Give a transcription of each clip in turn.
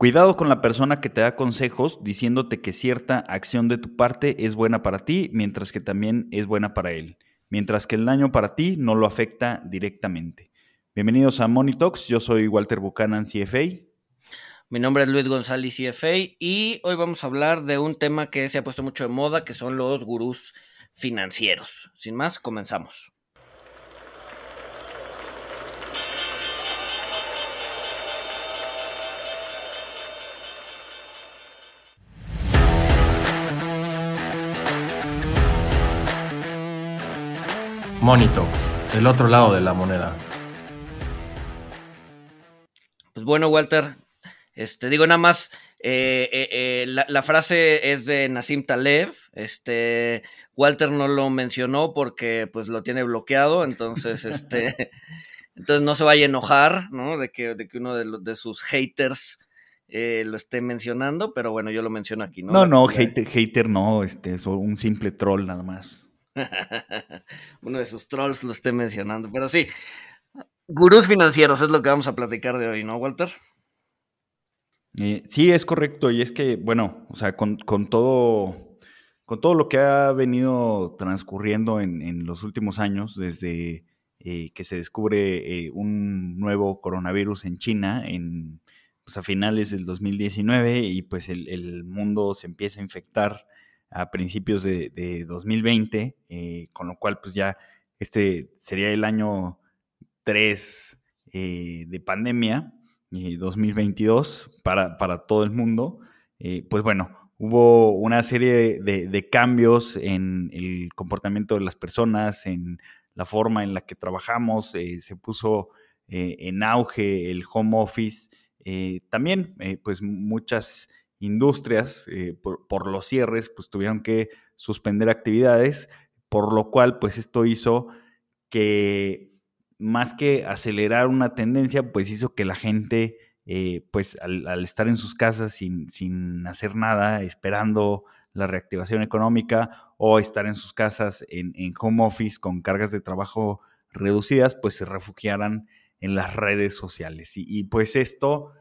Cuidado con la persona que te da consejos diciéndote que cierta acción de tu parte es buena para ti, mientras que también es buena para él, mientras que el daño para ti no lo afecta directamente. Bienvenidos a Money Talks, yo soy Walter Buchanan, CFA. Mi nombre es Luis González, CFA, y hoy vamos a hablar de un tema que se ha puesto mucho de moda, que son los gurús financieros. Sin más, comenzamos. Monito, el otro lado de la moneda. Pues bueno, Walter, este, digo nada más, eh, eh, eh, la, frase es de Nassim Taleb, este, Walter no lo mencionó porque pues lo tiene bloqueado, entonces, este, entonces no se vaya a enojar, ¿no? De que, de que uno de, de sus haters lo esté mencionando, pero bueno, yo lo menciono aquí, ¿no? No, no, hater, hater no, este, es un simple troll nada más. Uno de sus trolls lo esté mencionando, pero sí. Gurús financieros es lo que vamos a platicar de hoy, ¿no, Walter? Eh, sí, es correcto. Y es que, bueno, o sea, con, todo, con todo lo que ha venido transcurriendo en, los últimos años, desde eh, que se descubre eh, un nuevo coronavirus en China, en, pues a finales del 2019, y pues el mundo se empieza a infectar a principios de, 2020, eh, con lo cual pues ya este sería el año 3 eh, de pandemia, 2022, eh, para, para, todo el mundo. pues bueno, hubo una serie de, cambios en el comportamiento de las personas, en la forma en la que trabajamos, se puso en auge el home office, también pues muchas industrias, eh, por, los cierres, pues tuvieron que suspender actividades, por lo cual, pues esto hizo que más que acelerar una tendencia, pues hizo que la gente, eh, pues al, estar en sus casas sin, sin, hacer nada, esperando la reactivación económica o estar en sus casas en, en home office con cargas de trabajo reducidas, pues se refugiaran en las redes sociales. Y, y pues esto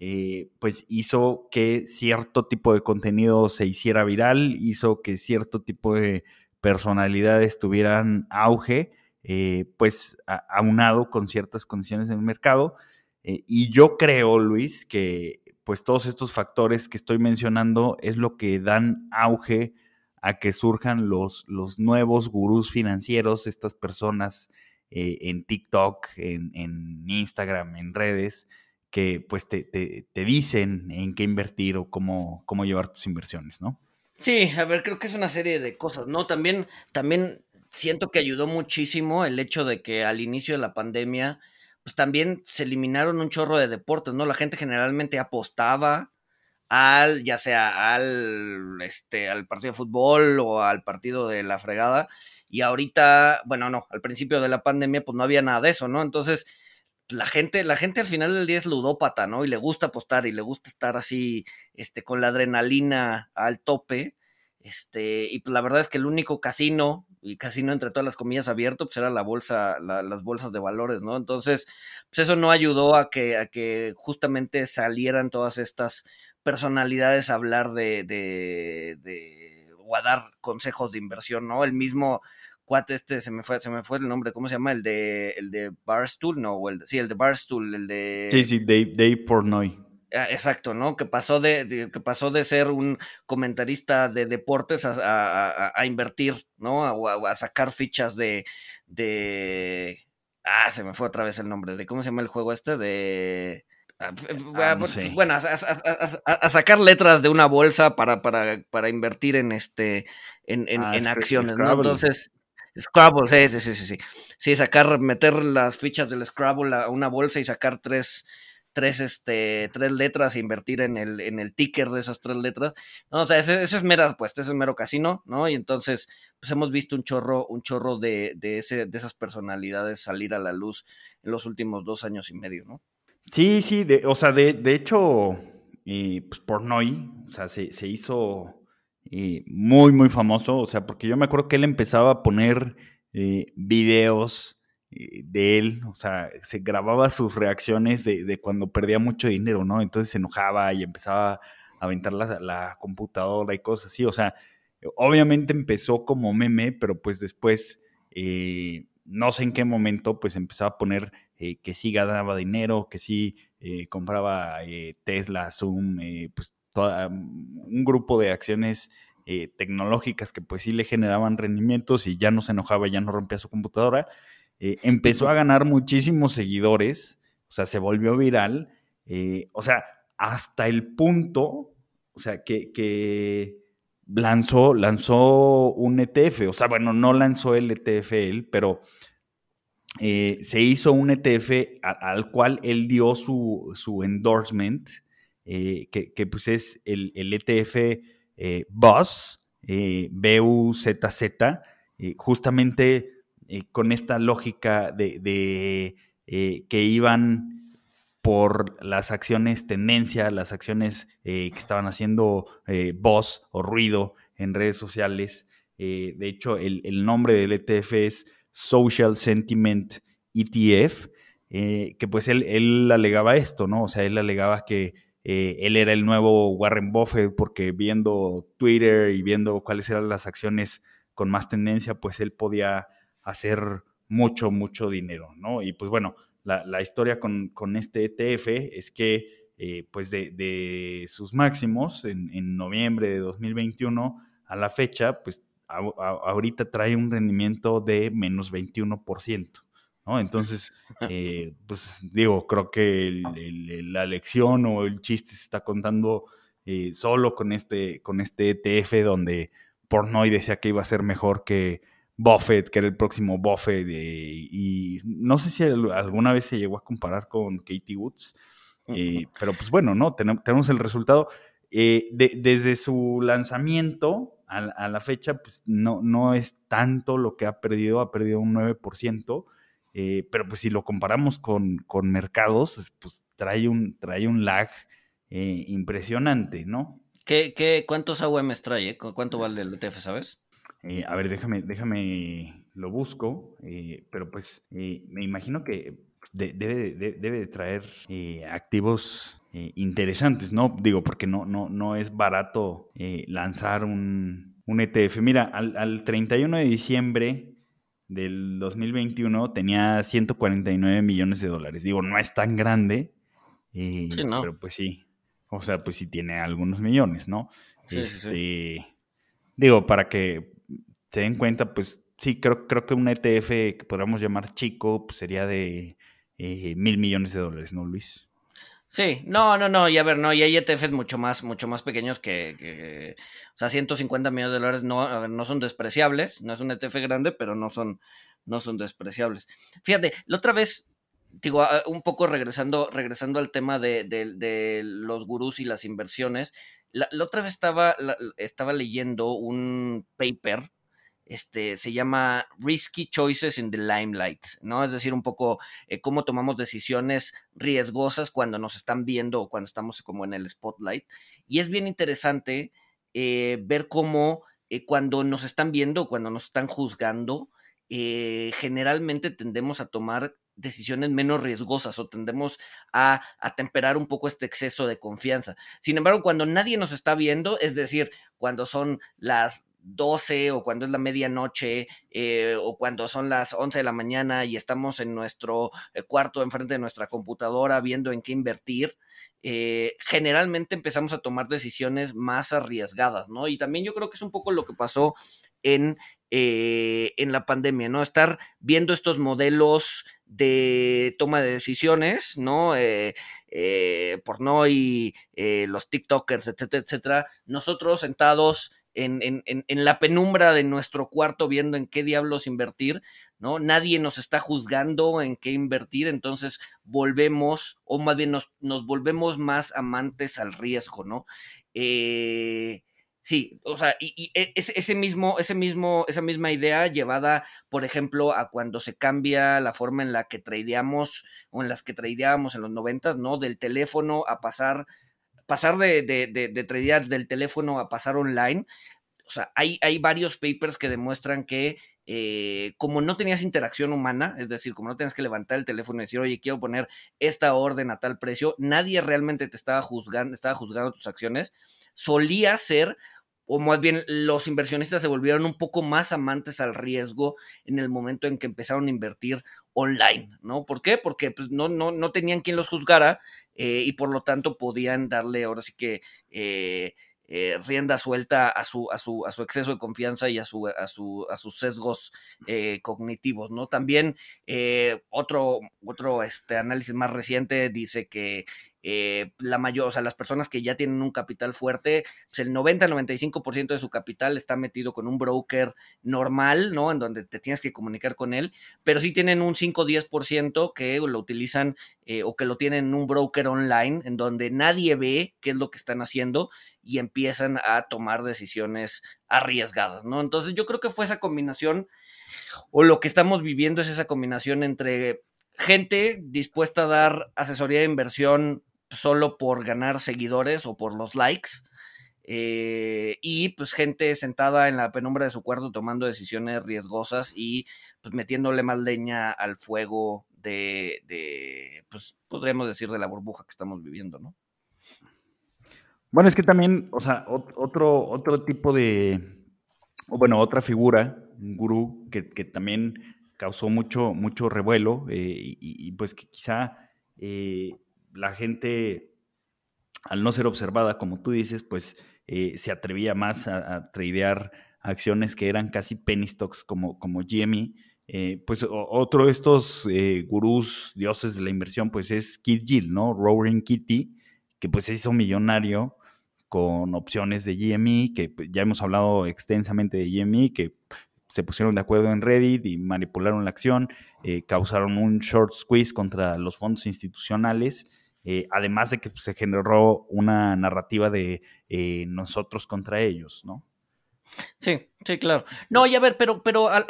eh, pues hizo que cierto tipo de contenido se hiciera viral, hizo que cierto tipo de personalidades tuvieran auge, eh, pues aunado con ciertas condiciones en el mercado. Eh, y yo creo, Luis, que pues todos estos factores que estoy mencionando es lo que dan auge a que surjan los, los nuevos gurús financieros, estas personas en TikTok, en Instagram, en redes, que pues te, te, dicen en qué invertir o cómo, cómo llevar tus inversiones, ¿no? Sí, a ver, creo que es una serie de cosas, ¿no? También, también siento que ayudó muchísimo el hecho de que al inicio de la pandemia, pues también se eliminaron un chorro de deportes, ¿no? La gente generalmente apostaba al, ya sea al, este, al partido de fútbol o al partido de la fregada, y ahorita, bueno, no, al principio de la pandemia, pues no había nada de eso, ¿no? Entonces, la gente, la gente al final del día es ludópata, ¿no? Y le gusta apostar y le gusta estar así, este, con la adrenalina al tope. Este, y pues la verdad es que el único casino, y casino entre todas las comillas abierto, pues era la bolsa, las bolsas de valores, ¿no? Entonces, pues eso no ayudó a que, a que justamente salieran todas estas personalidades a hablar de, de, de, o a dar consejos de inversión, ¿no? El mismo cuate este, se me fue, se me fue el nombre, ¿cómo se llama? El de, el de Barstool, no, o el sí, el de Barstool, el de... Sí, sí, Dave, Dave Pornoy. Ah, exacto, ¿no? Que pasó de, que pasó de ser un comentarista de deportes a, a, invertir, ¿no? A, a, sacar fichas de, de... Ah, se me fue otra vez el nombre. ¿De cómo se llama el juego este? De... Ah, ah, bueno, a, sacar letras de una bolsa para, para, para invertir en este en, en, en acciones, ¿no? Entonces, Scrabble, sí, sí, sí, sí. Sí, sacar, meter las fichas del Scrabble a una bolsa y sacar tres, tres, este, tres letras e invertir en el, en el ticker de esas tres letras. No, o sea, eso, es mera pues, eso es mero casino, ¿no? Y entonces, pues hemos visto un chorro, un chorro de, de, ese, de esas personalidades salir a la luz en los últimos dos años y medio, ¿no? Sí, sí, de, o sea, de, de hecho, y pues Pornoy, o sea, se, se hizo muy, muy famoso, o sea, porque yo me acuerdo que él empezaba a poner eh, videos eh, de él, o sea, se grababa sus reacciones de, cuando perdía mucho dinero, ¿no? Entonces se enojaba y empezaba a aventar la, la computadora y cosas así, o sea, obviamente empezó como meme, pero pues después, eh, no sé en qué momento, pues empezaba a poner eh, que sí ganaba dinero, que sí compraba Tesla, Zoom, pues toda, un grupo de acciones tecnológicas que pues sí le generaban rendimientos y ya no se enojaba, ya no rompía su computadora. Eh, empezó a ganar muchísimos seguidores, o sea, se volvió viral, eh, o sea, hasta el punto, o sea, que, lanzó, lanzó un ETF, o sea, bueno, no lanzó el ETF él, pero eh, se hizo un ETF al cual él dio su, endorsement, que, pues es el, ETF BUZZ, B-U-Z-Z, justamente eh, con esta lógica de, eh, que iban por las acciones tendencia, las acciones eh, que estaban haciendo voz o ruido en redes sociales. de hecho, el, nombre del ETF es Social Sentiment ETF, que pues él, él, alegaba esto, ¿no? O sea, él alegaba que él era el nuevo Warren Buffett porque viendo Twitter y viendo cuáles eran las acciones con más tendencia, pues él podía hacer mucho, mucho dinero, ¿no? Y pues bueno, la, historia con, este ETF es que eh, pues de, sus máximos en, noviembre de 2021 a la fecha, pues ahorita trae un rendimiento de menos 21%. ¿No? Entonces, eh, pues digo, creo que la lección o el chiste se está contando eh, solo con este, con este ETF donde Pornoy decía que iba a ser mejor que, Buffett, que era el próximo Buffett, y no sé si alguna vez se llegó a comparar con Katie Woods, eh, pero pues bueno, ¿no? tenemos el resultado. Eh, desde su lanzamiento a, la fecha, pues no, no es tanto lo que ha perdido, ha perdido un 9%, eh, pero pues si lo comparamos con, con mercados, pues trae un, trae un lag impresionante, ¿no? ¿Qué, qué, ¿Cuántos AUMs trae? ¿Cuánto vale el ETF, sabes? Eh, a ver, déjame, déjame, lo busco, eh, pero pues eh, me imagino que debe, de traer activos interesantes, ¿no? Digo, porque no, no, no es barato lanzar un, un, ETF. Mira, al, al 31 de diciembre del 2021 tenía 149 millones de dólares. Digo, no es tan grande, sí, no. pero pues sí. O sea, pues sí tiene algunos millones, ¿no? Sí, sí, sí. Este, digo, para que se den cuenta, pues sí, creo, creo que un ETF que podríamos llamar chico pues, sería de eh, mil millones de dólares, ¿no, Luis? Sí, no, no, no, y a ver, no, y hay ETFs mucho más, mucho más pequeños que, o sea, 150 millones de dólares no, no son despreciables, no es un ETF grande, pero no son, no son despreciables. Fíjate, la otra vez, digo, un poco regresando, regresando al tema de, los gurús y las inversiones, la, otra vez estaba, estaba leyendo un paper este, se llama Risky Choices in the Limelight, ¿no? Es decir, un poco eh, cómo tomamos decisiones riesgosas cuando nos están viendo o cuando estamos como en el spotlight. Y es bien interesante eh, ver cómo eh, cuando nos están viendo cuando nos están juzgando, generalmente tendemos a tomar decisiones menos riesgosas o tendemos a, temperar un poco este exceso de confianza. Sin embargo, cuando nadie nos está viendo, es decir, cuando son las 12 o cuando es la medianoche eh, o cuando son las 11 de la mañana y estamos en nuestro eh, cuarto enfrente de nuestra computadora viendo en qué invertir, eh, generalmente empezamos a tomar decisiones más arriesgadas, ¿no? Y también yo creo que es un poco lo que pasó en, en la pandemia, ¿no? Estar viendo estos modelos de toma de decisiones, ¿no? por no y los TikTokers, etcétera, etcétera. Nosotros sentados en, la penumbra de nuestro cuarto viendo en qué diablos invertir, ¿no? Nadie nos está juzgando en qué invertir, entonces volvemos, o más bien nos, volvemos más amantes al riesgo, ¿no? Eh, sí, o sea, y, e, ese, mismo, ese mismo, esa misma idea llevada, por ejemplo, a cuando se cambia la forma en la que tradeamos o en las que tradeábamos en los noventas, ¿no? Del teléfono a pasar pasar de, de, de, tradear del teléfono a pasar online, o sea, hay, hay varios papers que demuestran que eh, como no tenías interacción humana, es decir, como no tenías que levantar el teléfono y decir, oye, quiero poner esta orden a tal precio, nadie realmente te estaba juzgando, estaba juzgando tus acciones, solía ser o más bien los inversionistas se volvieron un poco más amantes al riesgo en el momento en que empezaron a invertir online, ¿no? ¿Por qué? Porque pues, no, no, no tenían quien los juzgara eh, y por lo tanto podían darle ahora sí que eh, eh, rienda suelta a su, a, su, a su exceso de confianza y a, su, a, su, a sus sesgos cognitivos, ¿no? También otro, otro este, análisis más reciente dice que eh, la mayor, o sea, las personas que ya tienen un capital fuerte, pues el 90-95% de su capital está metido con un broker normal, ¿no? En donde te tienes que comunicar con él, pero sí tienen un 5-10% que lo utilizan eh, o que lo tienen en un broker online, en donde nadie ve qué es lo que están haciendo y empiezan a tomar decisiones arriesgadas, ¿no? Entonces yo creo que fue esa combinación, o lo que estamos viviendo es esa combinación entre gente dispuesta a dar asesoría de inversión solo por ganar seguidores o por los likes. Eh, y pues gente sentada en la penumbra de su cuarto tomando decisiones riesgosas y pues metiéndole más leña al fuego de, de, pues podríamos decir de la burbuja que estamos viviendo, ¿no? Bueno, es que también, o sea, otro, otro tipo de, bueno, otra figura, un gurú que, que también causó mucho, mucho revuelo eh, y, pues que quizá eh, la gente, al no ser observada, como tú dices, pues eh, se atrevía más a, tradear acciones que eran casi penny stocks como, como GME. Eh, pues otro de estos eh, gurús, dioses de la inversión, pues es Kid Gill, ¿no? Roaring Kitty, que pues se hizo millonario con opciones de GME, que pues, ya hemos hablado extensamente de GME, que se pusieron de acuerdo en Reddit y manipularon la acción, causaron un short squeeze contra los fondos institucionales eh, además de que se generó una narrativa de eh, nosotros contra ellos, ¿no? Sí, sí, claro. No, y a ver, pero, pero a,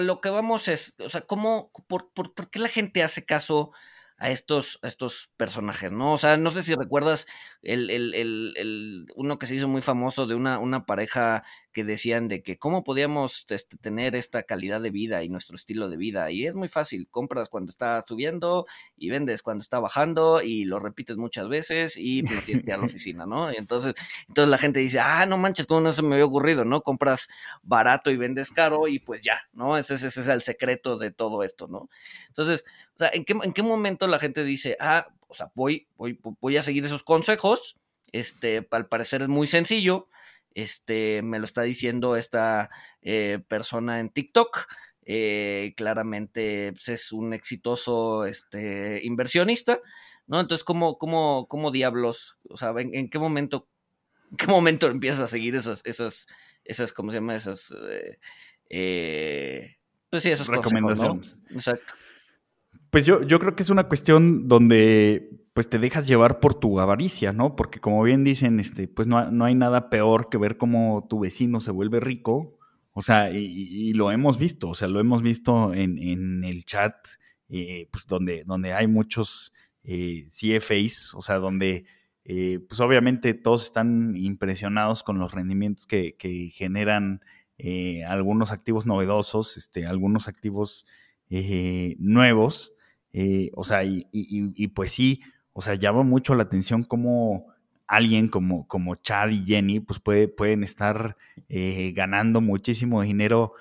lo que vamos es, o sea, ¿cómo, por, por, por, qué la gente hace caso a estos, estos personajes, ¿no? O sea, no sé si recuerdas el, el, el, uno que se hizo muy famoso de una, una pareja que decían de que cómo podíamos este, tener esta calidad de vida y nuestro estilo de vida. Y es muy fácil, compras cuando está subiendo y vendes cuando está bajando y lo repites muchas veces y no tienes que ir a la oficina, ¿no? Y entonces, entonces la gente dice, ah, no manches, ¿cómo no se me había ocurrido, no? Compras barato y vendes caro y pues ya, ¿no? Ese, ese es el secreto de todo esto, ¿no? Entonces, o sea, ¿en qué, ¿en qué momento la gente dice, ah, o sea, voy, voy, voy a seguir esos consejos? Este, al parecer es muy sencillo, este, me lo está diciendo esta eh, persona en TikTok. Eh, claramente pues, es un exitoso este, inversionista, ¿no? Entonces, ¿cómo, cómo, cómo diablos? O sea, ¿en, qué momento, en qué momento empiezas a seguir esas, esas, esas, ¿cómo se llama? Esas, eh, pues sí, esas recomendaciones. Exacto. Pues yo, yo creo que es una cuestión donde pues te dejas llevar por tu avaricia, ¿no? Porque como bien dicen, este, pues no, no hay nada peor que ver cómo tu vecino se vuelve rico. O sea, y, lo hemos visto, o sea, lo hemos visto en, en el chat, eh, pues donde, donde hay muchos eh, CFAs, o sea, donde eh, pues obviamente todos están impresionados con los rendimientos que, que generan eh, algunos activos novedosos, este, algunos activos nuevos. Eh, o sea, y, pues sí, o sea, llama mucho la atención cómo alguien como, como Chad y Jenny, pues puede, pueden estar eh, ganando muchísimo dinero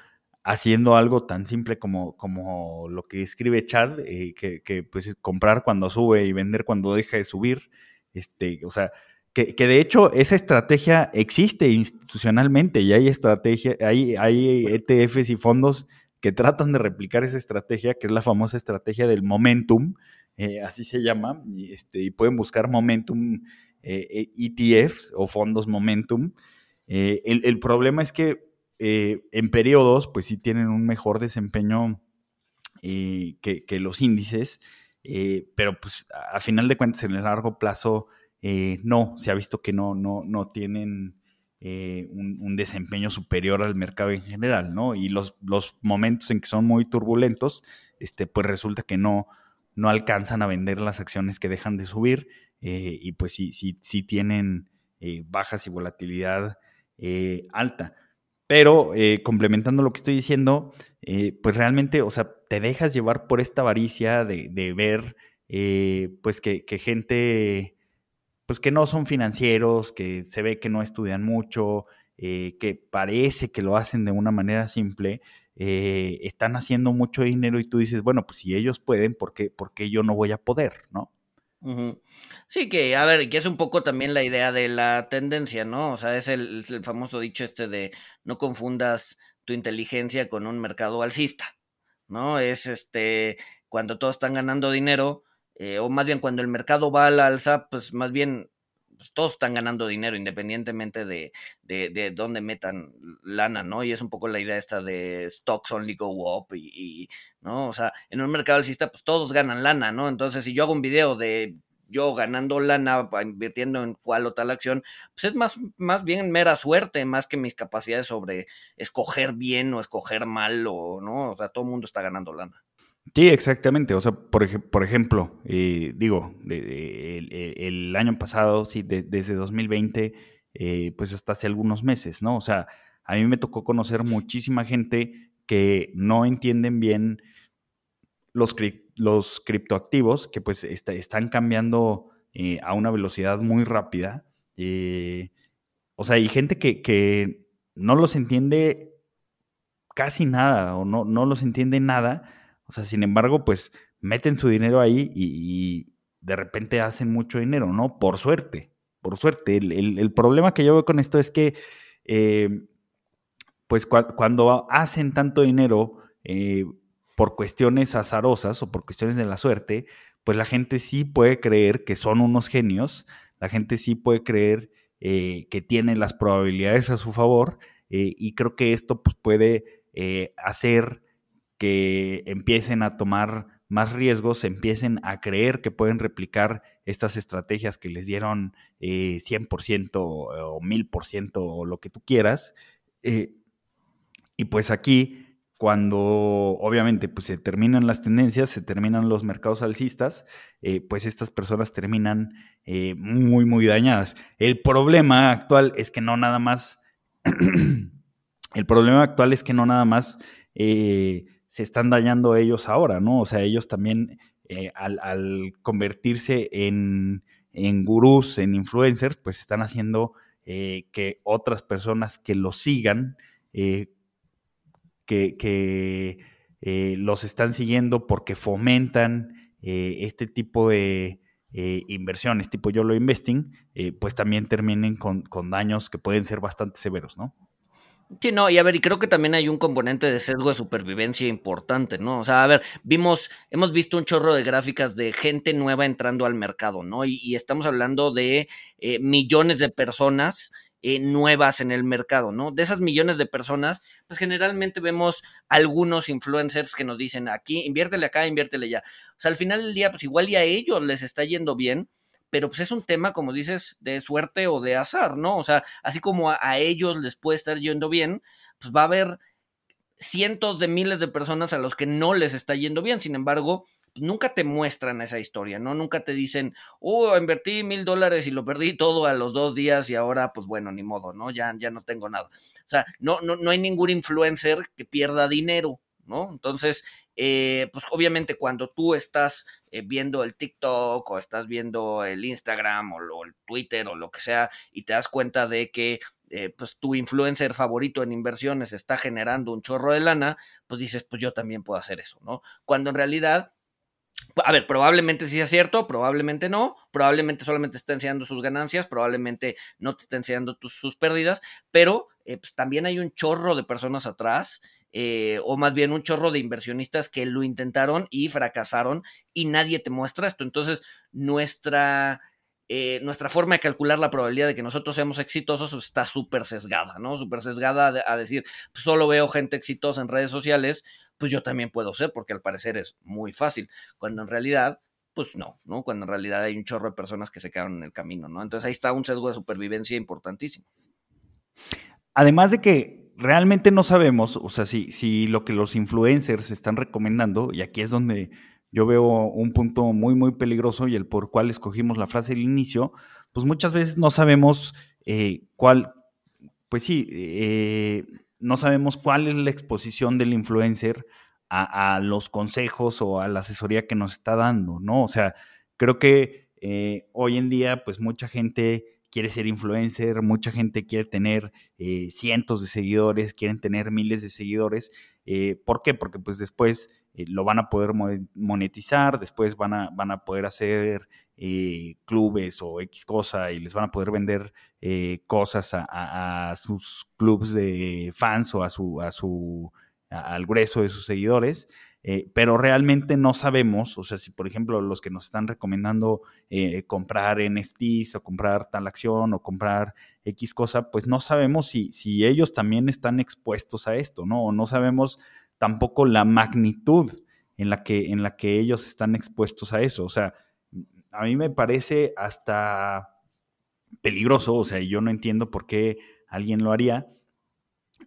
haciendo algo tan simple como, como lo que escribe Chad, eh, que, que, pues comprar cuando sube y vender cuando deja de subir. Este, o sea, que, que, de hecho esa estrategia existe institucionalmente y hay estrategia, hay, hay ETFs y fondos que tratan de replicar esa estrategia, que es la famosa estrategia del momentum, eh, así se llama, y, este, pueden buscar momentum eh, ETFs o fondos momentum. Eh, el, problema es que en periodos, pues sí tienen un mejor desempeño que, que, los índices, pero pues a final de cuentas en el largo plazo no, se ha visto que no, no, no tienen eh, un, desempeño superior al mercado en general, ¿no? Y los, los, momentos en que son muy turbulentos, este, pues resulta que no, no alcanzan a vender las acciones que dejan de subir eh, y pues sí, sí, sí tienen eh, bajas y volatilidad alta. Pero complementando lo que estoy diciendo, pues realmente, o sea, te dejas llevar por esta avaricia de, ver, eh, pues que, gente, pues que no son financieros, que se ve que no estudian mucho, que parece que lo hacen de una manera simple, están haciendo mucho dinero y tú dices, bueno, pues si ellos pueden, ¿por qué, por qué yo no voy a poder, no? Sí, que, a ver, que es un poco también la idea de la tendencia, ¿no? O sea, es el, famoso dicho este de no confundas tu inteligencia con un mercado alcista, ¿no? Es este, cuando todos están ganando dinero, eh, o más bien cuando el mercado va al alza, pues más bien pues, todos están ganando dinero independientemente de, de, de, dónde metan lana, ¿no? Y es un poco la idea esta de stocks only go up y, ¿no? O sea, en un mercado alcista, pues todos ganan lana, ¿no? Entonces, si yo hago un video de yo ganando lana, invirtiendo en cual o tal acción, pues es más, más bien mera suerte, más que mis capacidades sobre escoger bien o escoger mal, o, ¿no? O sea, todo el mundo está ganando lana. Sí, exactamente. O sea, por, por ejemplo, eh, digo, el, año pasado, sí, desde 2020, eh, pues hasta hace algunos meses, ¿no? O sea, a mí me tocó conocer muchísima gente que no entienden bien los, los criptoactivos, que pues están cambiando eh, a una velocidad muy rápida. o sea, hay gente que, que, no los entiende casi nada o no, no los entiende nada o sea, sin embargo, pues meten su dinero ahí y, de repente hacen mucho dinero, ¿no? Por suerte, por suerte. El, problema que yo veo con esto es que, eh, pues cuando hacen tanto dinero eh, por cuestiones azarosas o por cuestiones de la suerte, pues la gente sí puede creer que son unos genios, la gente sí puede creer eh, que tienen las probabilidades a su favor y creo que esto pues, puede hacer que empiecen a tomar más riesgos, empiecen a creer que pueden replicar estas estrategias que les dieron 100% eh, o 1000% o lo que tú quieras. Eh, y pues aquí, cuando obviamente pues, se terminan las tendencias, se terminan los mercados alcistas, eh, pues estas personas terminan muy, muy dañadas. El problema actual es que no nada más, el problema actual es que no nada más se están dañando ellos ahora, ¿no? O sea, ellos también eh, al, convertirse en, en, gurús, en influencers, pues están haciendo eh, que otras personas que los sigan, eh, que, los están siguiendo porque fomentan este tipo de inversiones, tipo YOLO Investing, pues también terminen con, con daños que pueden ser bastante severos, ¿no? Sí, no, y a ver, y creo que también hay un componente de sesgo de supervivencia importante, ¿no? O sea, a ver, vimos, hemos visto un chorro de gráficas de gente nueva entrando al mercado, ¿no? Y, estamos hablando de eh, millones de personas eh, nuevas en el mercado, ¿no? De esas millones de personas, pues generalmente vemos algunos influencers que nos dicen aquí, inviértele acá, inviértele allá. O sea, al final del día, pues igual y a ellos les está yendo bien, pero pues es un tema, como dices, de suerte o de azar, ¿no? O sea, así como a, ellos les puede estar yendo bien, pues va a haber cientos de miles de personas a los que no les está yendo bien, sin embargo, nunca te muestran esa historia, ¿no? Nunca te dicen, oh, invertí mil dólares y lo perdí todo a los dos días y ahora, pues bueno, ni modo, ¿no? Ya, ya no tengo nada. O sea, no, no, no hay ningún influencer que pierda dinero, ¿no? Entonces, eh, pues obviamente cuando tú estás eh, viendo el TikTok o estás viendo el Instagram o, el Twitter o lo que sea y te das cuenta de que eh, pues tu influencer favorito en inversiones está generando un chorro de lana, pues dices, pues yo también puedo hacer eso, ¿no? Cuando en realidad a ver, probablemente sí sea cierto, probablemente no, probablemente solamente está enseñando sus ganancias, probablemente no te está enseñando sus pérdidas, pero pues también hay un chorro de personas atrás eh, o más bien un chorro de inversionistas que lo intentaron y fracasaron y nadie te muestra esto. Entonces, nuestra, eh, nuestra forma de calcular la probabilidad de que nosotros seamos exitosos está súper sesgada, ¿no? Súper sesgada a, decir, pues, solo veo gente exitosa en redes sociales, pues yo también puedo ser, porque al parecer es muy fácil, cuando en realidad pues no, ¿no? Cuando en realidad hay un chorro de personas que se quedaron en el camino, ¿no? Entonces ahí está un sesgo de supervivencia importantísimo. Además de que realmente no sabemos, o sea, si, si lo que los influencers están recomendando, y aquí es donde yo veo un punto muy, muy peligroso y el por cual escogimos la frase del inicio, pues muchas veces no sabemos eh, cuál, pues sí, eh, no sabemos cuál es la exposición del influencer a, los consejos o a la asesoría que nos está dando, ¿no? O sea, creo que eh, hoy en día, pues mucha gente quiere ser influencer, mucha gente quiere tener eh, cientos de seguidores, quieren tener miles de seguidores. Eh, ¿Por qué? Porque pues después lo van a poder monetizar, después van a, van a poder hacer clubes o X cosa y les van a poder vender cosas a, a, sus clubes de fans o a su, a su al grueso de sus seguidores, eh, pero realmente no sabemos, o sea, si por ejemplo los que nos están recomendando eh, comprar NFTs o comprar tal acción o comprar X cosa, pues no sabemos si, si ellos también están expuestos a esto, ¿no? O no sabemos tampoco la magnitud en la que, en la que ellos están expuestos a eso. O sea, a mí me parece hasta peligroso, o sea, yo no entiendo por qué alguien lo haría,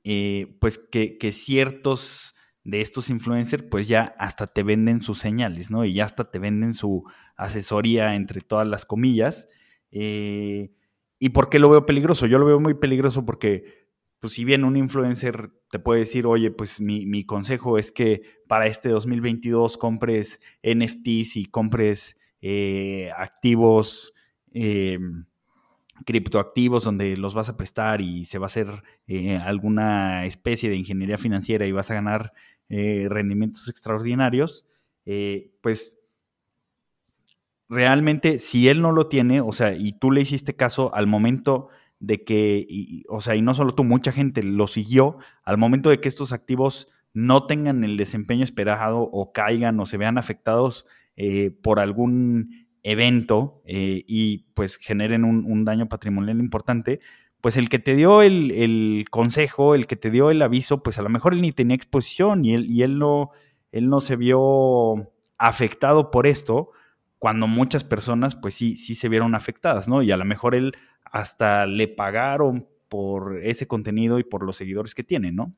eh, pues que, ciertos de estos influencers, pues ya hasta te venden sus señales, ¿no? Y ya hasta te venden su asesoría entre todas las comillas. Eh, ¿Y por qué lo veo peligroso? Yo lo veo muy peligroso porque, pues si bien un influencer te puede decir, oye, pues mi, consejo es que para este 2022 compres NFTs y compres eh, activos criptoactivos donde los vas a prestar y se va a hacer eh, alguna especie de ingeniería financiera y vas a ganar eh, rendimientos extraordinarios, eh, pues realmente si él no lo tiene, o sea, y tú le hiciste caso al momento de que, o sea, y no solo tú, mucha gente lo siguió, al momento de que estos activos no tengan el desempeño esperado o caigan o se vean afectados por algún evento eh, y pues generen un, daño patrimonial importante, pues el que te dio el, consejo, el que te dio el aviso, pues a lo mejor él ni tenía exposición y él, y él, no, él no se vio afectado por esto, cuando muchas personas pues sí, sí se vieron afectadas, ¿no? Y a lo mejor él hasta le pagaron por ese contenido y por los seguidores que tiene, ¿no?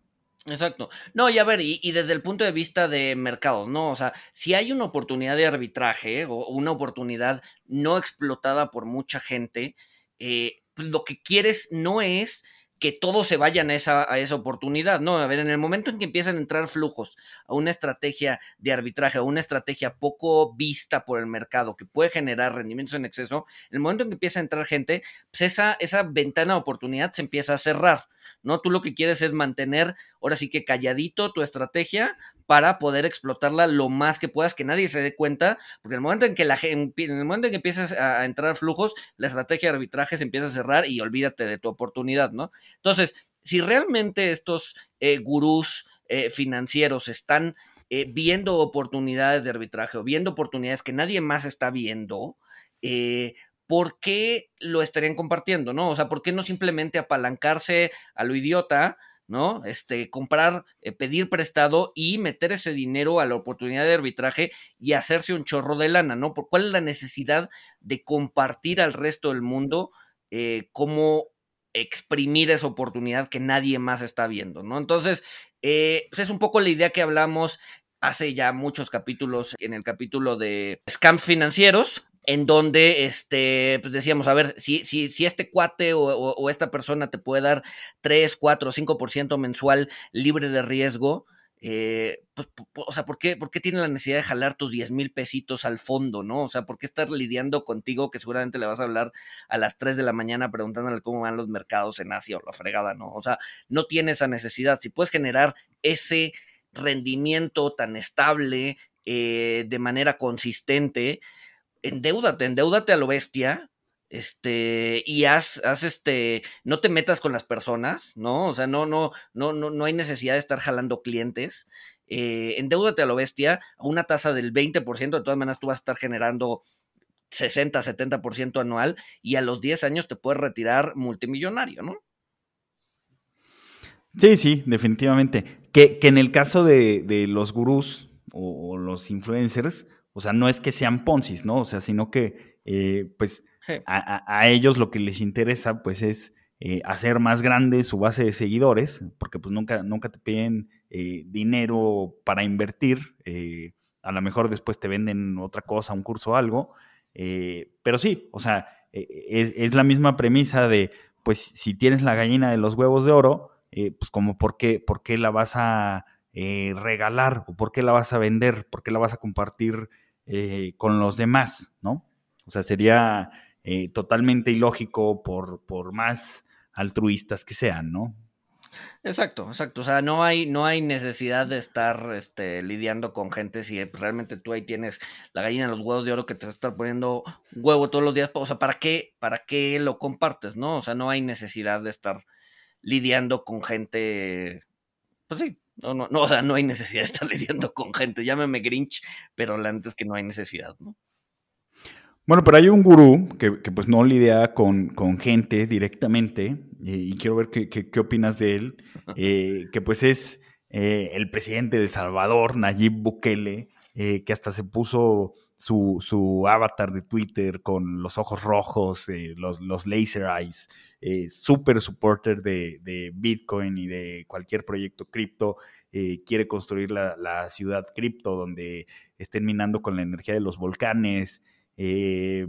Exacto. No, y a ver, y, desde el punto de vista de mercado, ¿no? O sea, si hay una oportunidad de arbitraje o una oportunidad no explotada por mucha gente, eh, lo que quieres no es que todos se vayan a esa, a esa oportunidad, ¿no? A ver, en el momento en que empiezan a entrar flujos a una estrategia de arbitraje, a una estrategia poco vista por el mercado que puede generar rendimientos en exceso, en el momento en que empieza a entrar gente, pues esa, esa ventana de oportunidad se empieza a cerrar. ¿No? Tú lo que quieres es mantener, ahora sí que calladito tu estrategia para poder explotarla lo más que puedas, que nadie se dé cuenta, porque en el momento en que la en el momento en que empiezas a entrar flujos, la estrategia de arbitraje se empieza a cerrar y olvídate de tu oportunidad, ¿no? Entonces, si realmente estos eh, gurús eh, financieros están eh, viendo oportunidades de arbitraje o viendo oportunidades que nadie más está viendo, eh, ¿por qué lo estarían compartiendo, no? O sea, ¿por qué no simplemente apalancarse a lo idiota, ¿no? Este, comprar, eh, pedir prestado y meter ese dinero a la oportunidad de arbitraje y hacerse un chorro de lana, ¿no? ¿Por cuál es la necesidad de compartir al resto del mundo eh, cómo exprimir esa oportunidad que nadie más está viendo, ¿no? Entonces, eh, pues es un poco la idea que hablamos hace ya muchos capítulos, en el capítulo de scams financieros, en donde este, pues decíamos, a ver, si, si, si este cuate o, esta persona te puede dar 3, 4, 5% mensual libre de riesgo, eh, pues, o sea, ¿por qué, ¿por qué tiene la necesidad de jalar tus 10 mil pesitos al fondo, no? O sea, ¿por qué estar lidiando contigo que seguramente le vas a hablar a las 3 de la mañana preguntándole cómo van los mercados en Asia o la fregada, ¿no? O sea, no tiene esa necesidad. Si puedes generar ese rendimiento tan estable eh, de manera consistente, endeúdate, endeúdate a lo bestia, este, y haz, haz este, no te metas con las personas, ¿no? O sea, no, no, no, no, no hay necesidad de estar jalando clientes. Eh, endeúdate a lo bestia a una tasa del 20%, de todas maneras tú vas a estar generando 60, 70% anual y a los 10 años te puedes retirar multimillonario, ¿no? Sí, sí, definitivamente. Que, que en el caso de, de los gurús o, los influencers, o sea, no es que sean poncis, ¿no? O sea, sino que, eh, pues, a, ellos lo que les interesa, pues, es eh, hacer más grande su base de seguidores, porque, pues, nunca, nunca te piden eh, dinero para invertir. a lo mejor después te venden otra cosa, un curso o algo. pero sí, o sea, es, es, la misma premisa de, pues, si tienes la gallina de los huevos de oro, pues como por qué, por qué la vas a eh, regalar o por qué la vas a vender, por qué la vas a compartir eh, con los demás, ¿no? O sea, sería totalmente ilógico por, por más altruistas que sean, ¿no? Exacto, exacto. O sea, no hay, no hay necesidad de estar este, lidiando con gente si realmente tú ahí tienes la gallina de los huevos de oro que te va a estar poniendo huevo todos los días. O sea, ¿para qué, ¿para qué lo compartes? ¿No? O sea, no hay necesidad de estar lidiando con gente. Pues sí, no, no, no, o sea, no hay necesidad de estar lidiando con gente. Llámeme Grinch, pero la neta es que no hay necesidad, ¿no? Bueno, pero hay un gurú que, pues no lidia con, gente directamente y, quiero ver qué, opinas de él, eh, que pues es eh, el presidente de El Salvador, Nayib Bukele, eh, que hasta se puso su, avatar de Twitter con los ojos rojos, los, los, laser eyes, super supporter de, Bitcoin y de cualquier proyecto cripto, quiere construir la, la ciudad cripto donde estén minando con la energía de los volcanes. Eh,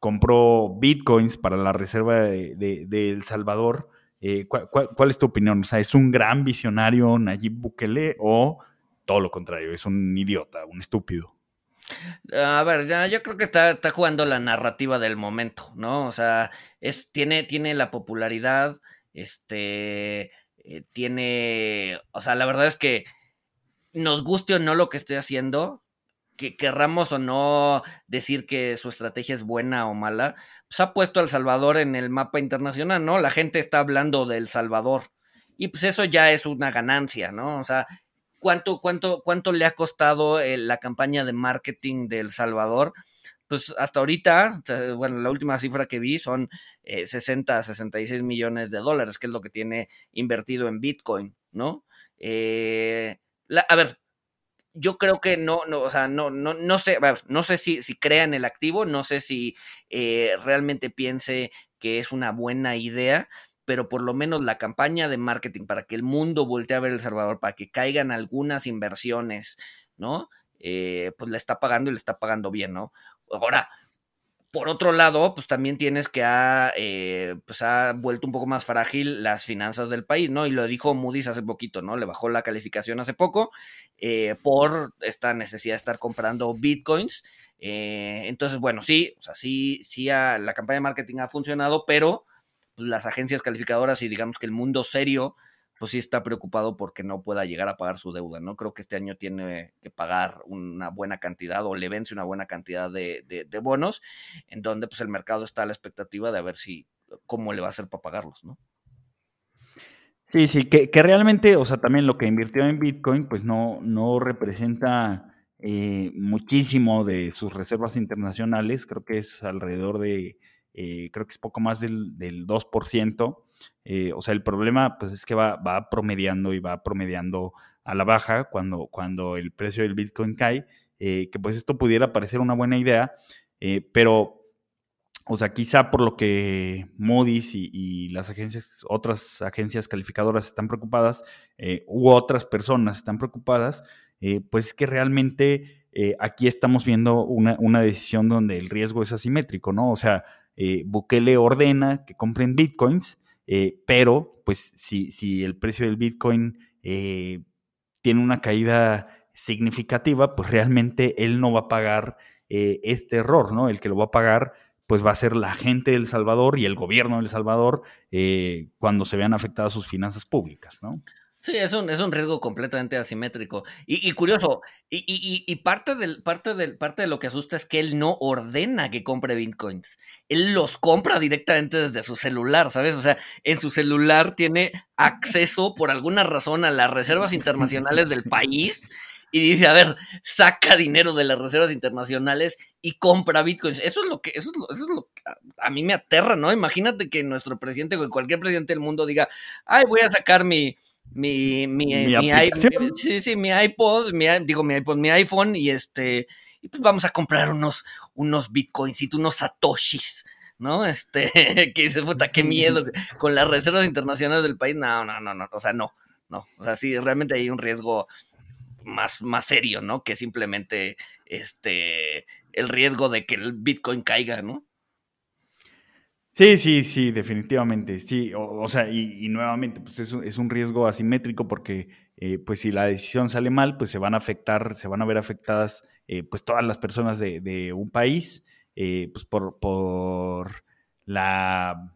compró bitcoins para la reserva de, El Salvador. Eh, ¿cuál, es tu opinión? O sea, ¿es un gran visionario Nayib Bukele o todo lo contrario? Es un idiota, un estúpido. A ver, ya, yo creo que está, está, jugando la narrativa del momento, ¿no? O sea, es, tiene, tiene la popularidad, este, eh, tiene, o sea, la verdad es que nos guste o no lo que esté haciendo, que querramos o no decir que su estrategia es buena o mala, pues ha puesto a El Salvador en el mapa internacional, ¿no? La gente está hablando de El Salvador. Y pues eso ya es una ganancia, ¿no? O sea, ¿cuánto, cuánto, cuánto le ha costado eh, la campaña de marketing de El Salvador? Pues hasta ahorita, bueno, la última cifra que vi son 60 a 66 millones de dólares, que es lo que tiene invertido en Bitcoin, ¿no? Eh, a ver, yo creo que no, no, o sea, no, no, no sé, no sé si, si crea en el activo, no sé si eh, realmente piense que es una buena idea, pero por lo menos la campaña de marketing para que el mundo voltee a ver El Salvador, para que caigan algunas inversiones, ¿no? Eh, pues le está pagando y le está pagando bien, ¿no? Ahora, por otro lado, pues también tienes que ha, eh, pues ha vuelto un poco más frágil las finanzas del país, ¿no? Y lo dijo Moody's hace poquito, ¿no? Le bajó la calificación hace poco eh, por esta necesidad de estar comprando bitcoins. Entonces, bueno, sí, o sea, sí, sí la campaña de marketing ha funcionado, pero las agencias calificadoras y digamos que el mundo serio pues sí está preocupado porque no pueda llegar a pagar su deuda, ¿no? Creo que este año tiene que pagar una buena cantidad o le vence una buena cantidad de, bonos, en donde pues el mercado está a la expectativa de a ver si, cómo le va a hacer para pagarlos, ¿no? Sí, sí, que, realmente, o sea, también lo que invirtió en Bitcoin, pues no, no representa eh, muchísimo de sus reservas internacionales, creo que es alrededor de, eh, creo que es poco más del, del 2%. Eh, o sea, el problema pues es que va, va, promediando y va promediando a la baja cuando, cuando el precio del Bitcoin cae, eh, que pues esto pudiera parecer una buena idea, eh, pero, o sea, quizá por lo que Moody's y, las agencias, otras agencias calificadoras están preocupadas, u otras personas están preocupadas, pues es que realmente aquí estamos viendo una, una decisión donde el riesgo es asimétrico, ¿no? O sea, Bukele ordena que compren bitcoins, eh, pero, pues, si, si, el precio del Bitcoin eh, tiene una caída significativa, pues realmente él no va a pagar eh, este error, ¿no? El que lo va a pagar, pues va a ser la gente del Salvador y el gobierno del Salvador cuando se vean afectadas sus finanzas públicas, ¿no? Sí, es un, es un riesgo completamente asimétrico. Y, curioso, y, y, parte, del, parte, del, parte de lo que asusta es que él no ordena que compre bitcoins. Él los compra directamente desde su celular, ¿sabes? O sea, en su celular tiene acceso por alguna razón a las reservas internacionales del país y dice, a ver, saca dinero de las reservas internacionales y compra bitcoins. Eso es lo que, eso es lo, eso es lo que a, mí me aterra, ¿no? Imagínate que nuestro presidente o cualquier presidente del mundo diga, ay, voy a sacar mi mi, mi, mi, sí, sí, mi iPod, mi, digo mi iPod, mi iPhone y este, y pues vamos a comprar unos, unos bitcoins y unos satoshis, ¿no? Este, que dices, puta, qué miedo, con las reservas internacionales del país, no, no, no, no, o sea, no, no, o sea, sí, realmente hay un riesgo más, más serio, ¿no? Que simplemente, este, el riesgo de que el bitcoin caiga, ¿no? Sí, sí, sí, definitivamente. Sí, o, sea, y, nuevamente, pues es, es, un riesgo asimétrico porque, eh, pues si la decisión sale mal, pues se van a afectar, se van a ver afectadas, eh, pues todas las personas de, un país, eh, pues por, por la,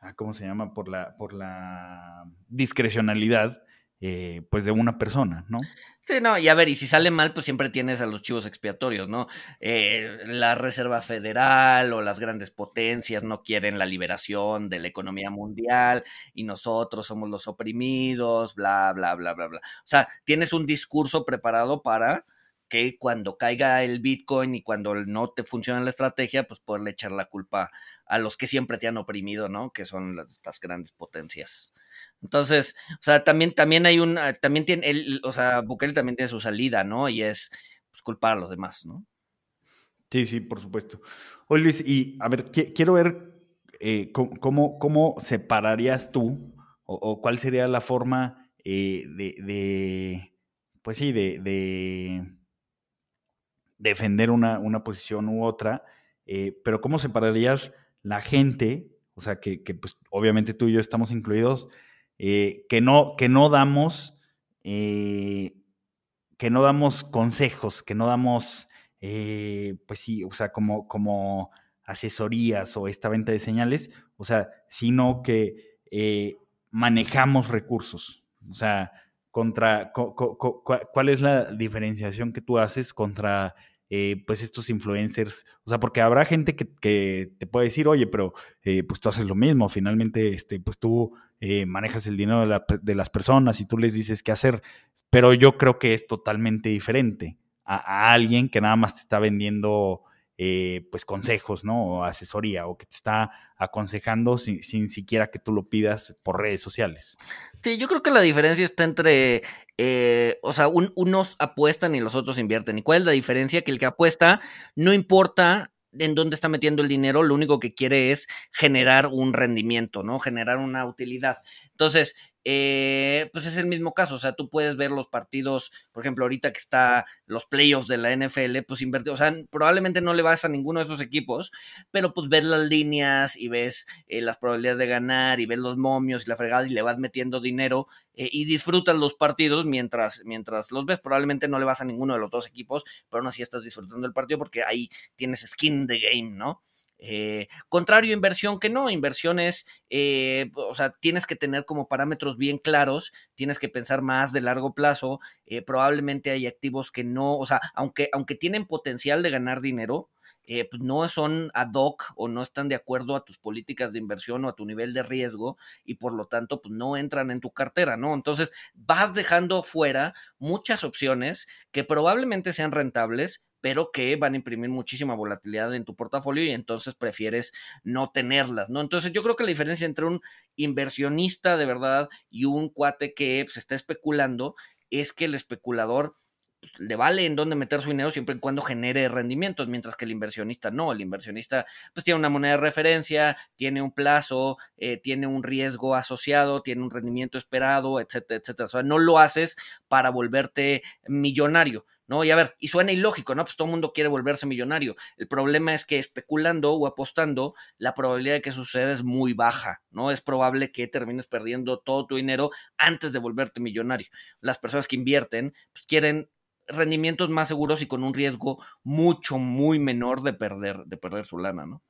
ah, ¿cómo se llama? Por la, por la discrecionalidad eh, pues de una persona, ¿no? Sí, no, y a ver, y si sale mal, pues siempre tienes a los chivos expiatorios, ¿no? Eh, la Reserva Federal o las grandes potencias no quieren la liberación de la economía mundial y nosotros somos los oprimidos, bla, bla, bla, bla, bla. O sea, tienes un discurso preparado para que cuando caiga el Bitcoin y cuando no te funciona la estrategia, pues poderle echar la culpa a los que siempre te han oprimido, ¿no? Que son las, grandes potencias. Entonces, o sea, también, también hay un, ah, también tiene, el, o sea, Bukele también tiene su salida, ¿no? Y es pues, culpar a los demás, ¿no? Sí, sí, por supuesto. Oye, Luis, y a ver, quiero ver eh, cómo, cómo, separarías tú o, cuál sería la forma eh, de, pues sí, de, defender una, una, posición u otra, eh, pero cómo separarías la gente, o sea, que, que pues obviamente tú y yo estamos incluidos, eh, que, no, que no damos, eh, que no damos consejos, que no damos, eh, pues sí, o sea, como, como asesorías o esta venta de señales, o sea, sino que manejamos recursos. O sea, contra, ¿cuál es la diferenciación que tú haces contra pues estos influencers, o sea, porque habrá gente que, te puede decir, oye, pero pues tú haces lo mismo, finalmente, este, pues tú eh, manejas el dinero de, las personas y tú les dices qué hacer, pero yo creo que es totalmente diferente a, alguien que nada más te está vendiendo eh, pues consejos, ¿no? O asesoría, o que te está aconsejando sin, siquiera que tú lo pidas por redes sociales. Sí, yo creo que la diferencia está entre, eh, o sea, unos apuestan y los otros invierten. ¿Y cuál es la diferencia? Que el que apuesta no importa en dónde está metiendo el dinero, lo único que quiere es generar un rendimiento, ¿no? Generar una utilidad. Entonces, eh, pues es el mismo caso, o sea, tú puedes ver los partidos, por ejemplo, ahorita que está los playoffs de la NFL, pues invertir, o sea, probablemente no le vas a ninguno de esos equipos, pero pues ves las líneas y ves eh, las probabilidades de ganar y ves los momios y la fregada y le vas metiendo dinero eh, y disfrutas los partidos mientras, mientras los ves, probablemente no le vas a ninguno de los dos equipos, pero aún así estás disfrutando el partido porque ahí tienes skin de game, ¿no? Eh, contrario inversión que no, inversión es, eh, o sea, tienes que tener como parámetros bien claros, tienes que pensar más de largo plazo, eh, probablemente hay activos que no, o sea, aunque, aunque tienen potencial de ganar dinero, pues no son ad hoc o no están de acuerdo a tus políticas de inversión o a tu nivel de riesgo y por lo tanto pues no entran en tu cartera, ¿no? Entonces vas dejando fuera muchas opciones que probablemente sean rentables, pero que van a imprimir muchísima volatilidad en tu portafolio y entonces prefieres no tenerlas, ¿no? Entonces yo creo que la diferencia entre un inversionista de verdad y un cuate que se está especulando es que el especulador pues, le vale en dónde meter su dinero siempre y cuando genere rendimientos, mientras que el inversionista no. El inversionista pues tiene una moneda de referencia, tiene un plazo, eh, tiene un riesgo asociado, tiene un rendimiento esperado, etcétera, etcétera. O sea, no lo haces para volverte millonario. ¿No? Y a ver, y suena ilógico, ¿no? Pues todo el mundo quiere volverse millonario. El problema es que especulando o apostando, la probabilidad de que suceda es muy baja, ¿no? Es probable que termines perdiendo todo tu dinero antes de volverte millonario. Las personas que invierten, pues quieren rendimientos más seguros y con un riesgo mucho, muy menor de perder, de perder su lana, ¿no?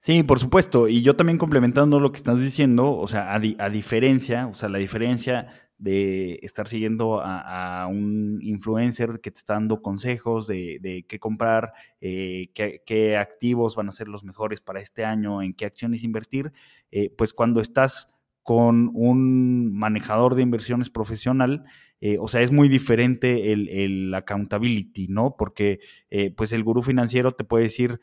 Sí, por supuesto. Y yo también complementando lo que estás diciendo, o sea, a, a diferencia, o sea, la diferencia de estar siguiendo a, un influencer que te está dando consejos de, qué comprar, eh, qué, activos van a ser los mejores para este año, en qué acciones invertir, eh, pues cuando estás con un manejador de inversiones profesional, eh, o sea, es muy diferente el, accountability, ¿no? Porque pues el gurú financiero te puede decir,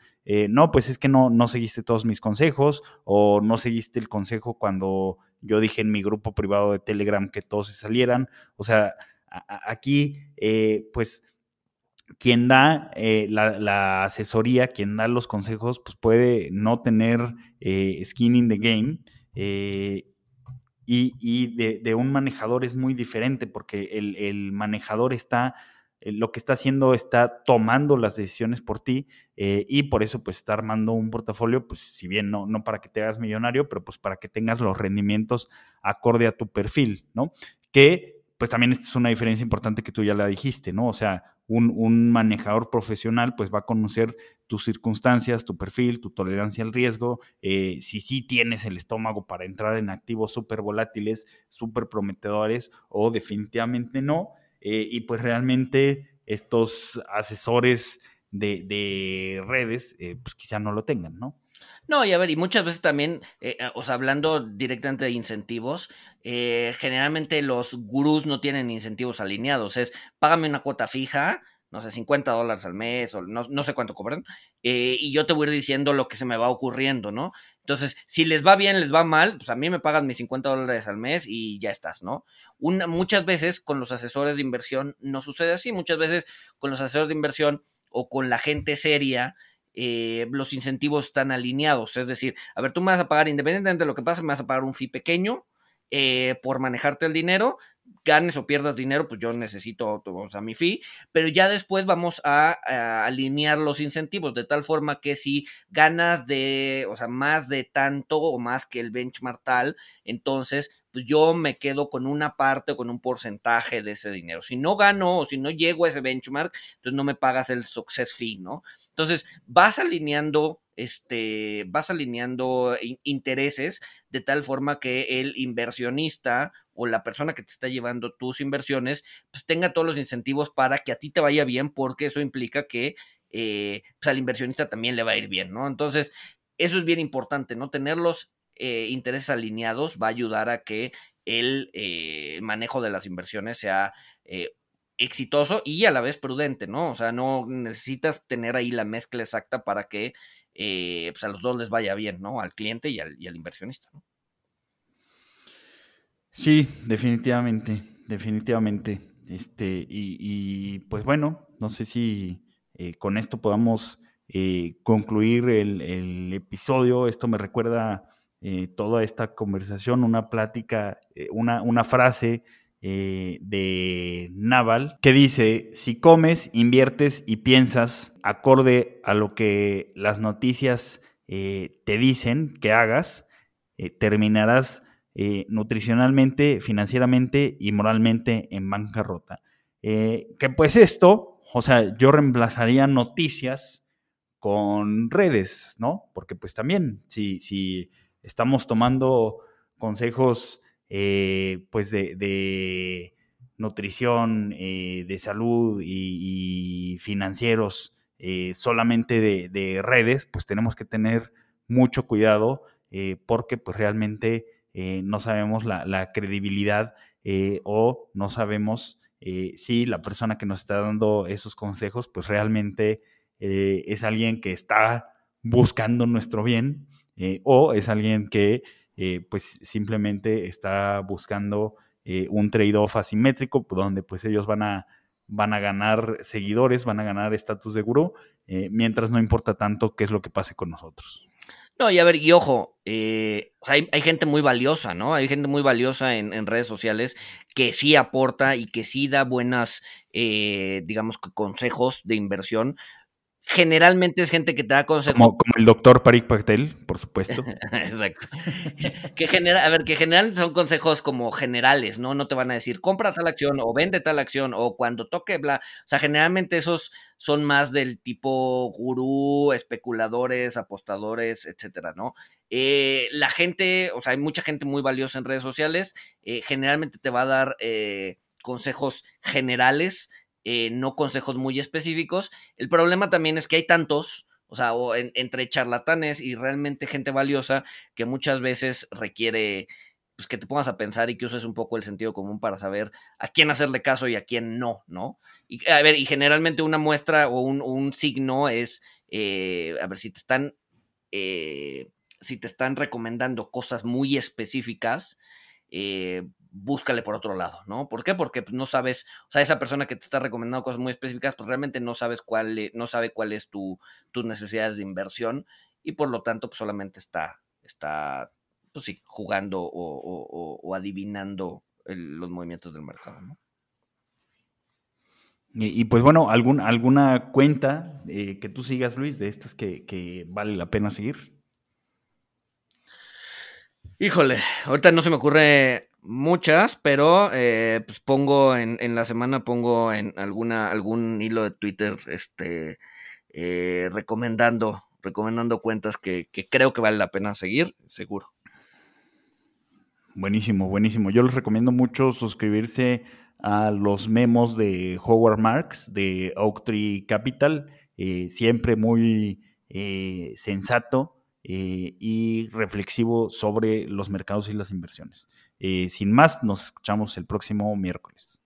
no, pues es que no, no seguiste todos mis consejos o no seguiste el consejo cuando yo dije en mi grupo privado de Telegram que todos se salieran. O sea, aquí, pues quien da la, asesoría, quien da los consejos, pues puede no tener skin in the game y, de, un manejador es muy diferente porque el, manejador está eh, lo que está haciendo está tomando las decisiones por ti eh, y por eso pues está armando un portafolio, pues si bien no, no para que te hagas millonario, pero pues para que tengas los rendimientos acorde a tu perfil, ¿no? Que pues también esta es una diferencia importante que tú ya la dijiste, ¿no? O sea, un, manejador profesional pues va a conocer tus circunstancias, tu perfil, tu tolerancia al riesgo, eh, si sí tienes el estómago para entrar en activos súper volátiles, súper prometedores o definitivamente no. Eh, y pues realmente estos asesores de, redes eh, pues quizá no lo tengan, ¿no? No, y a ver, y muchas veces también, eh, o sea, hablando directamente de incentivos, eh, generalmente los gurús no tienen incentivos alineados. Es, págame una cuota fija, no sé, 50 dólares al mes, o no, no sé cuánto cobran, eh, y yo te voy a ir diciendo lo que se me va ocurriendo, ¿no? Entonces, si les va bien, les va mal, pues a mí me pagan mis 50 dólares al mes y ya estás, ¿no? Muchas veces con los asesores de inversión no sucede así, muchas veces con los asesores de inversión o con la gente seria, eh, los incentivos están alineados. Es decir, a ver, tú me vas a pagar, independientemente de lo que pase, me vas a pagar un fee pequeño eh, por manejarte el dinero. Ganes o pierdas dinero, pues yo necesito o sea, mi fee, pero ya después vamos a, alinear los incentivos de tal forma que si ganas de, o sea, más de tanto o más que el benchmark tal, entonces pues yo me quedo con una parte o con un porcentaje de ese dinero. Si no gano o si no llego a ese benchmark, entonces no me pagas el success fee, ¿no? Entonces vas alineando, este, vas alineando intereses de tal forma que el inversionista o la persona que te está llevando tus inversiones, pues tenga todos los incentivos para que a ti te vaya bien, porque eso implica que eh, pues al inversionista también le va a ir bien, ¿no? Entonces, eso es bien importante, ¿no? Tenerlos eh, intereses alineados va a ayudar a que el eh, manejo de las inversiones sea eh, exitoso y a la vez prudente, ¿no? O sea, no necesitas tener ahí la mezcla exacta para que pues a los dos les vaya bien, ¿no? Al cliente y al, inversionista, ¿no? Sí, definitivamente, definitivamente. Este, y, pues bueno, no sé si con esto podamos concluir el, el, episodio. Esto me recuerda eh, toda esta conversación, una plática, eh, una, una, frase eh, de Naval que dice, si comes, inviertes y piensas acorde a lo que las noticias te dicen que hagas, terminarás nutricionalmente, financieramente y moralmente en bancarrota. que pues esto, o sea, yo reemplazaría noticias con redes, ¿no? Porque pues también, si, si estamos tomando consejos eh, pues de, nutrición, eh, de salud y, financieros eh, solamente de, redes, pues tenemos que tener mucho cuidado porque pues realmente no sabemos la, credibilidad o no sabemos si la persona que nos está dando esos consejos pues realmente es alguien que está buscando nuestro bien o es alguien que eh, pues simplemente está buscando eh, un trade-off asimétrico donde pues ellos van a, van a ganar seguidores, van a ganar estatus de gurú, mientras no importa tanto qué es lo que pase con nosotros. No, y a ver, y ojo, hay, gente muy valiosa, ¿no? Hay gente muy valiosa en, redes sociales que sí aporta y que sí da buenas, digamos, consejos de inversión, generalmente es gente que te da consejos. Como, el doctor Parik Patel, por supuesto. Exacto. que genera, a ver, que generalmente son consejos como generales, ¿no? No te van a decir compra tal acción o vende tal acción o cuando toque bla. O sea, generalmente esos son más del tipo gurú, especuladores, apostadores, etcétera, ¿no? Eh, la gente, o sea, hay mucha gente muy valiosa en redes sociales, eh, generalmente te va a dar eh, consejos generales eh, no consejos muy específicos. El problema también es que hay tantos, o sea, entre charlatanes y realmente gente valiosa que muchas veces requiere pues que te pongas a pensar y que uses un poco el sentido común para saber a quién hacerle caso y a quién no, ¿no? Y a ver, y generalmente una muestra o un, signo es, eh, a ver, si te están, eh, si te están recomendando cosas muy específicas, eh, búscale por otro lado, ¿no? ¿Por qué? Porque pues, no sabes, o sea, esa persona que te está recomendando cosas muy específicas, pues realmente no sabes cuál, e, no sabe cuál es tu, tus necesidades de inversión y por lo tanto, pues solamente está, está, pues sí, jugando o, adivinando los movimientos del mercado, ¿no? Y, pues bueno, algún, ¿alguna cuenta eh, que tú sigas, Luis, de estas que, vale la pena seguir? Híjole, ahorita no se me ocurre muchas, pero eh, pues pongo en, en, la semana pongo en alguna algún hilo de Twitter este eh, recomendando recomendando cuentas que, que, creo que vale la pena seguir, seguro. Buenísimo, buenísimo. Yo les recomiendo mucho suscribirse a los memos de Howard Marks de Oak Tree Capital, eh, siempre muy sensato y reflexivo sobre los mercados y las inversiones. Sin más, nos escuchamos el próximo miércoles.